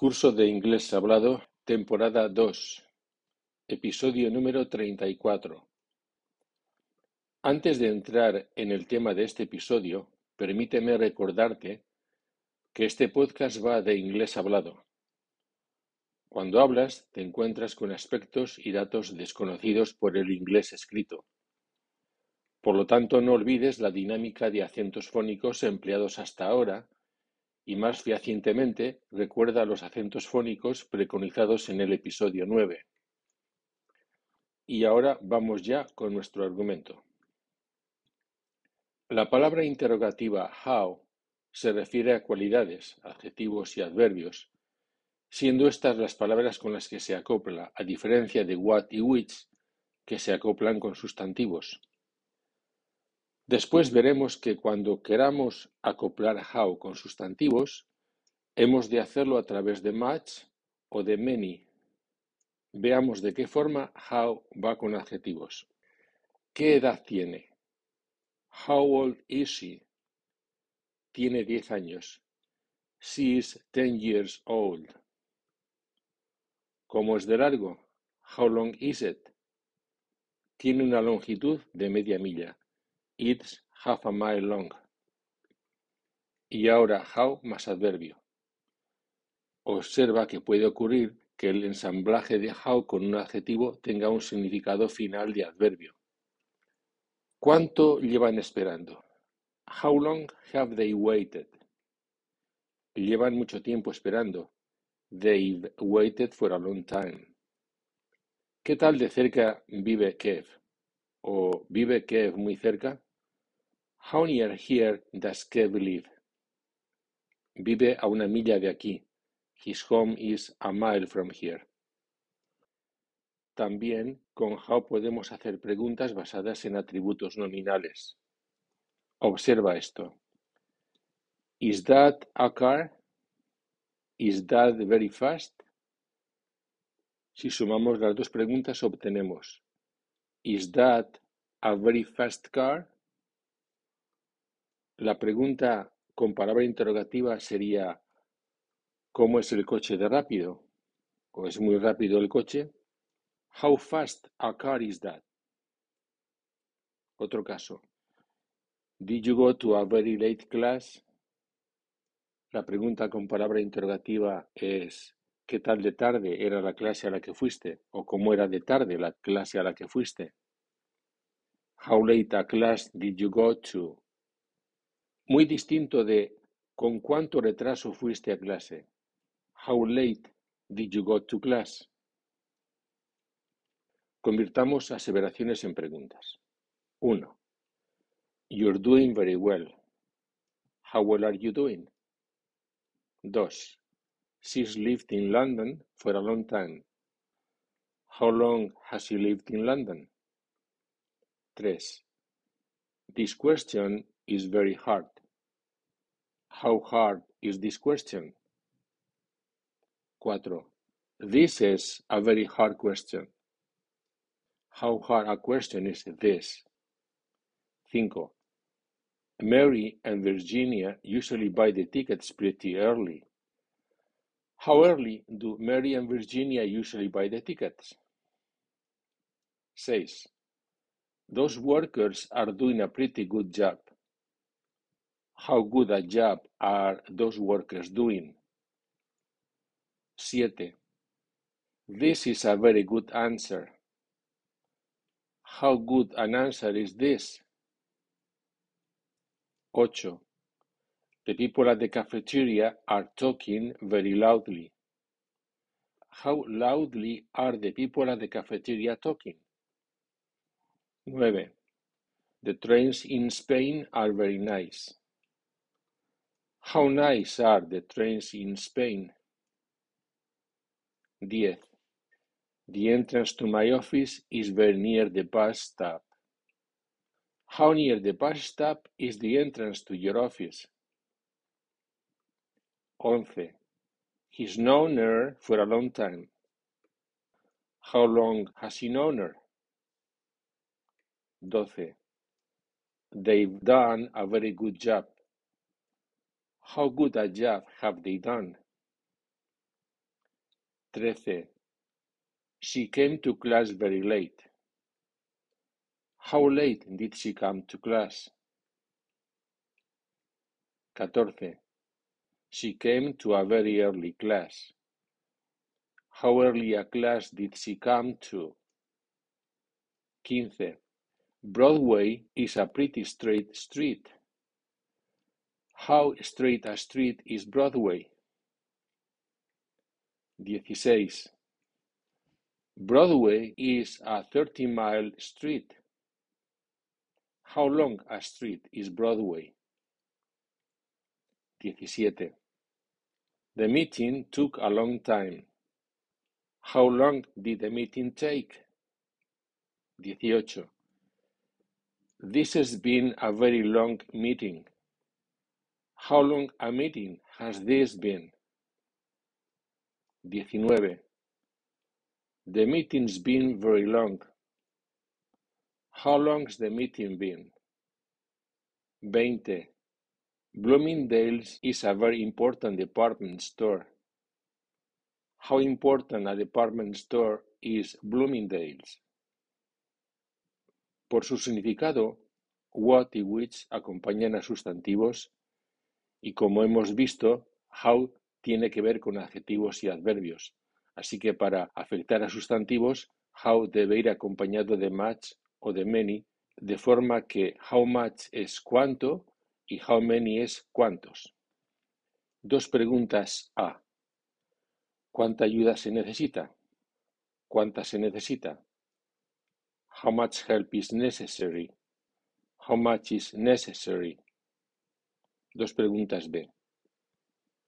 Curso de Inglés Hablado, temporada dos, episodio número treinta y cuatro. Antes de entrar en el tema de este episodio, permíteme recordarte que este podcast va de inglés hablado. Cuando hablas, te encuentras con aspectos y datos desconocidos por el inglés escrito. Por lo tanto, no olvides la dinámica de acentos fónicos empleados hasta ahora y más fehacientemente recuerda los acentos fónicos preconizados en el episodio nueve. Y ahora vamos ya con nuestro argumento. La palabra interrogativa how se refiere a cualidades, adjetivos y adverbios, siendo estas las palabras con las que se acopla, a diferencia de what y which, que se acoplan con sustantivos. Después veremos que cuando queramos acoplar how con sustantivos, hemos de hacerlo a través de much o de many. Veamos de qué forma how va con adjetivos. ¿Qué edad tiene? How old is she? Tiene diez años. She is ten years old. ¿Cómo es de largo? How long is it? Tiene una longitud de media milla. It's half a mile long. Y ahora how más adverbio. Observa que puede ocurrir que el ensamblaje de how con un adjetivo tenga un significado final de adverbio. ¿Cuánto llevan esperando? How long have they waited? Llevan mucho tiempo esperando. They've waited for a long time. ¿Qué tal de cerca vive Kev? ¿O vive Kev muy cerca? How near here does Kev live? Vive a una milla de aquí. His home is a mile from here. También con how podemos hacer preguntas basadas en atributos nominales. Observa esto. Is that a car? Is that very fast? Si sumamos las dos preguntas obtenemos Is that a very fast car? La pregunta con palabra interrogativa sería ¿Cómo es el coche de rápido? ¿O es muy rápido el coche? How fast a car is that? Otro caso. Did you go to a very late class? La pregunta con palabra interrogativa es ¿qué tal de tarde era la clase a la que fuiste? ¿O cómo era de tarde la clase a la que fuiste? How late a class did you go to? Muy distinto de ¿con cuánto retraso fuiste a clase? How late did you go to class? Convirtamos aseveraciones en preguntas. 1. You're doing very well. How well are you doing? 2. She's lived in London for a long time. How long has she lived in London? 3. This question is very hard. How hard is this question? 4. This is a very hard question. How hard a question is this? 5. Mary and Virginia usually buy the tickets pretty early. How early do Mary and Virginia usually buy the tickets? 6. Those workers are doing a pretty good job. How good a job are those workers doing? 7. This is a very good answer. How good an answer is this? 8. The people at the cafeteria are talking very loudly. How loudly are the people at the cafeteria talking? 9. The trains in Spain are very nice. How nice are the trains in Spain? 10. The entrance to my office is very near the bus stop. How near the bus stop is the entrance to your office? 11. He's known her for a long time. How long has he known her? 12. They've done a very good job. How good a job have they done? 13. She came to class very late. How late did she come to class? 14. She came to a very early class. How early a class did she come to? 15. Broadway is a pretty straight street. How straight a street is Broadway? 16. Broadway is a 30 mile street. How long a street is Broadway? 17. The meeting took a long time. How long did the meeting take? 18. This has been a very long meeting. How long a meeting has this been? 19. The meeting's been very long. How long's the meeting been? 20. Bloomingdale's is a very important department store. How important a department store is Bloomingdale's? Por su significado, what y which acompañan a sustantivos y como hemos visto, how tiene que ver con adjetivos y adverbios. Así que para afectar a sustantivos, how debe ir acompañado de much o de many, de forma que how much es cuánto y how many es cuántos. Dos preguntas A. ¿Cuánta ayuda se necesita? ¿Cuánta se necesita? How much help is necessary? How much is necessary? Dos preguntas B.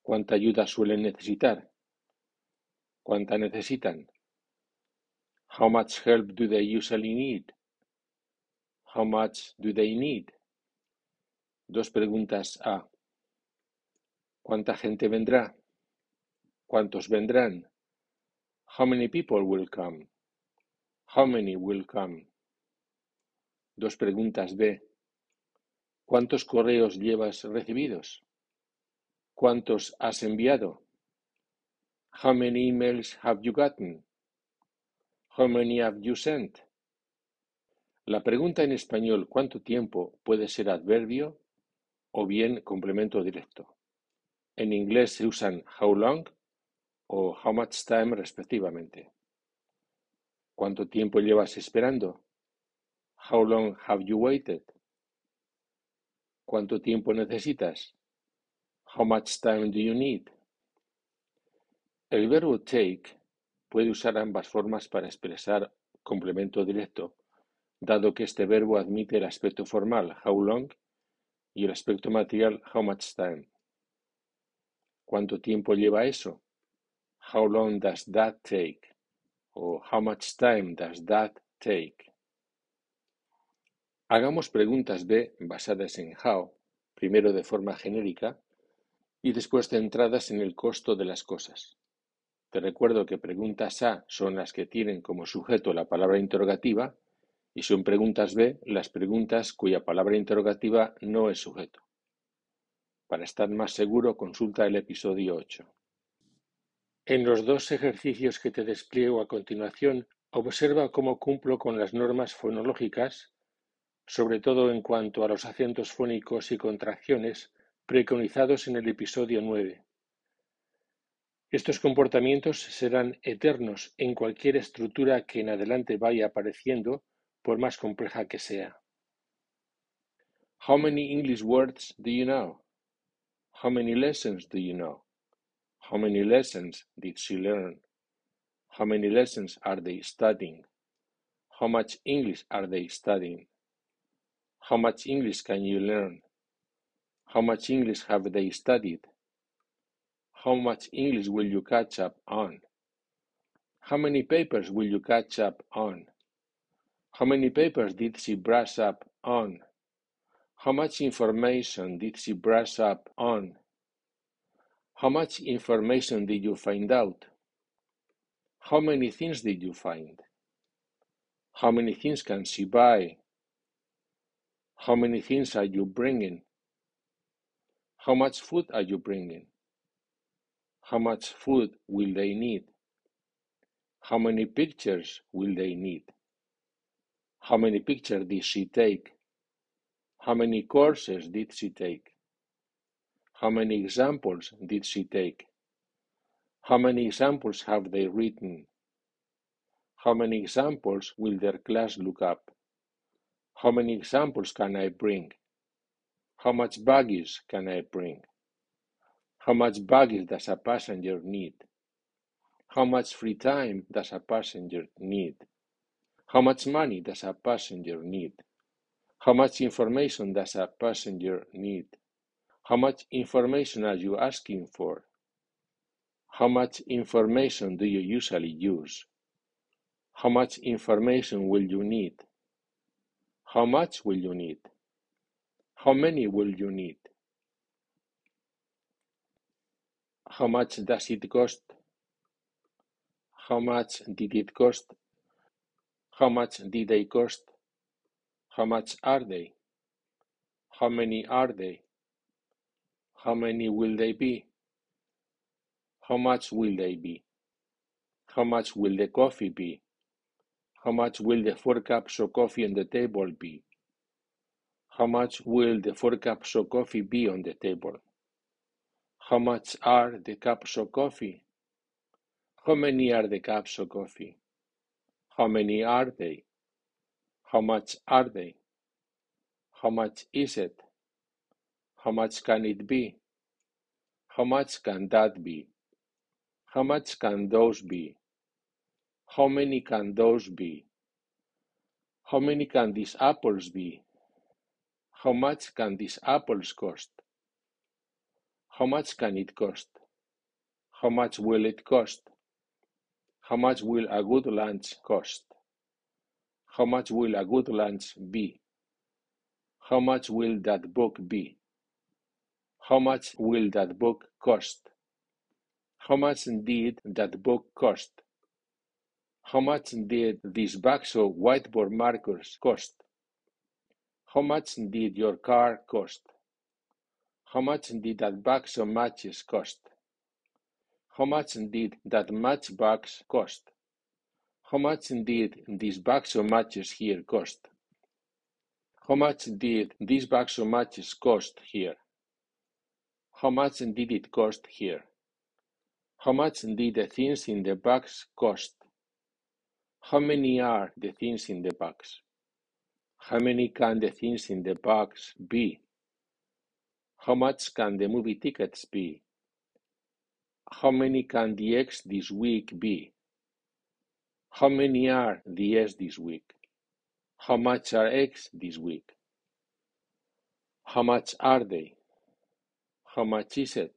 ¿Cuánta ayuda suelen necesitar? ¿Cuánta necesitan? How much help do they usually need? How much do they need? Dos preguntas A. ¿Cuánta gente vendrá? ¿Cuántos vendrán? How many people will come? How many will come? Dos preguntas B. ¿Cuántos correos llevas recibidos? ¿Cuántos has enviado? How many emails have you gotten? How many have you sent? La pregunta en español ¿cuánto tiempo? puede ser adverbio o bien complemento directo. En inglés se usan how long o how much time respectivamente. ¿Cuánto tiempo llevas esperando? How long have you waited? ¿Cuánto tiempo necesitas? How much time do you need? El verbo take puede usar ambas formas para expresar complemento directo, dado que este verbo admite el aspecto formal how long y el aspecto material how much time. ¿Cuánto tiempo lleva eso? How long does that take? O how much time does that take? Hagamos preguntas B basadas en how, primero de forma genérica y después centradas en el costo de las cosas. Te recuerdo que preguntas A son las que tienen como sujeto la palabra interrogativa y son preguntas B las preguntas cuya palabra interrogativa no es sujeto. Para estar más seguro, consulta el episodio 8. En los dos ejercicios que te despliego a continuación, observa cómo cumplo con las normas fonológicas, sobre todo en cuanto a los acentos fónicos y contracciones preconizados en el episodio 9. Estos comportamientos serán eternos en cualquier estructura que en adelante vaya apareciendo por más compleja que sea. How many English words do you know? How many lessons do you know? How many lessons did she learn? How many lessons are they studying? How much English are they studying? How much English can you learn? How much English have they studied? How much English will you catch up on? How many papers will you catch up on? How many papers did she brush up on? How much information did she brush up on? How much information did you find out? How many things did you find? How many things can she buy? How many things are you bringing? How much food are you bringing? How much food will they need? How many pictures will they need? How many pictures did she take? How many courses did she take? How many examples did she take? How many examples have they written? How many examples will their class look up? How many examples can I bring? How much baggage can I bring? How much baggage does a passenger need? How much free time does a passenger need? How much money does a passenger need? How much information does a passenger need? How much information are you asking for? How much information do you usually use? How much information will you need? How much will you need? How many will you need? How much does it cost? How much did it cost? How much did they cost? How much are they? How many are they? How many will they be? How much will they be? How much will the coffee be? How much will the four cups of coffee on the table be? How much will the four cups of coffee be on the table? How much are the cups of coffee? How many are the cups of coffee? How many are they? How much are they? How much is it? How much can it be? How much can that be? How much can those be? How many can those be? How many can these apples be? How much can these apples cost? How much can it cost? How much will it cost? How much will a good lunch cost? How much will a good lunch be? How much will that book be? How much will that book cost? How much did that book cost? How much did these bags of whiteboard markers cost? How much did your car cost? How much did that box of matches cost? How much did that matchbox cost? How much did this box of matches here cost? How much did this box of matches cost here? How much did it cost here? How much did the things in the box cost? How many are the things in the box? How many can the things in the box be? How much can the movie tickets be? How many can the eggs this week be? How many are the eggs this week? How much are eggs this week? How much are they? How much is it?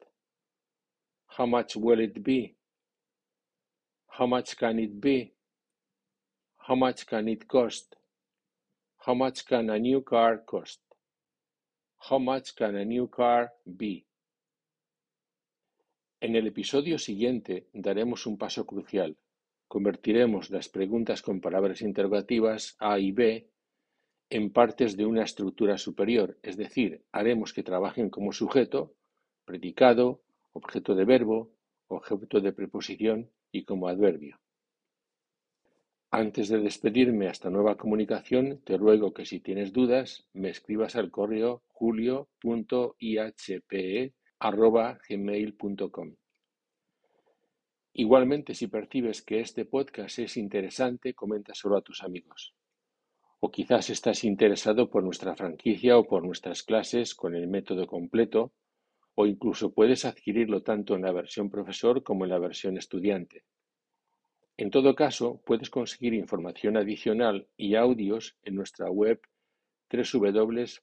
How much will it be? How much can it be? How much can it cost? How much can a new car cost? How much can a new car be? En el episodio siguiente daremos un paso crucial. Convertiremos las preguntas con palabras interrogativas A y B en partes de una estructura superior, es decir, haremos que trabajen como sujeto, predicado, objeto de verbo, objeto de preposición y como adverbio. Antes de despedirme hasta nueva comunicación, te ruego que si tienes dudas me escribas al correo julio.ihpe.gmail.com Igualmente, si percibes que este podcast es interesante, comenta solo a tus amigos. O quizás estás interesado por nuestra franquicia o por nuestras clases con el método completo o incluso puedes adquirirlo tanto en la versión profesor como en la versión estudiante. En todo caso, puedes conseguir información adicional y audios en nuestra web www.ihpe.es.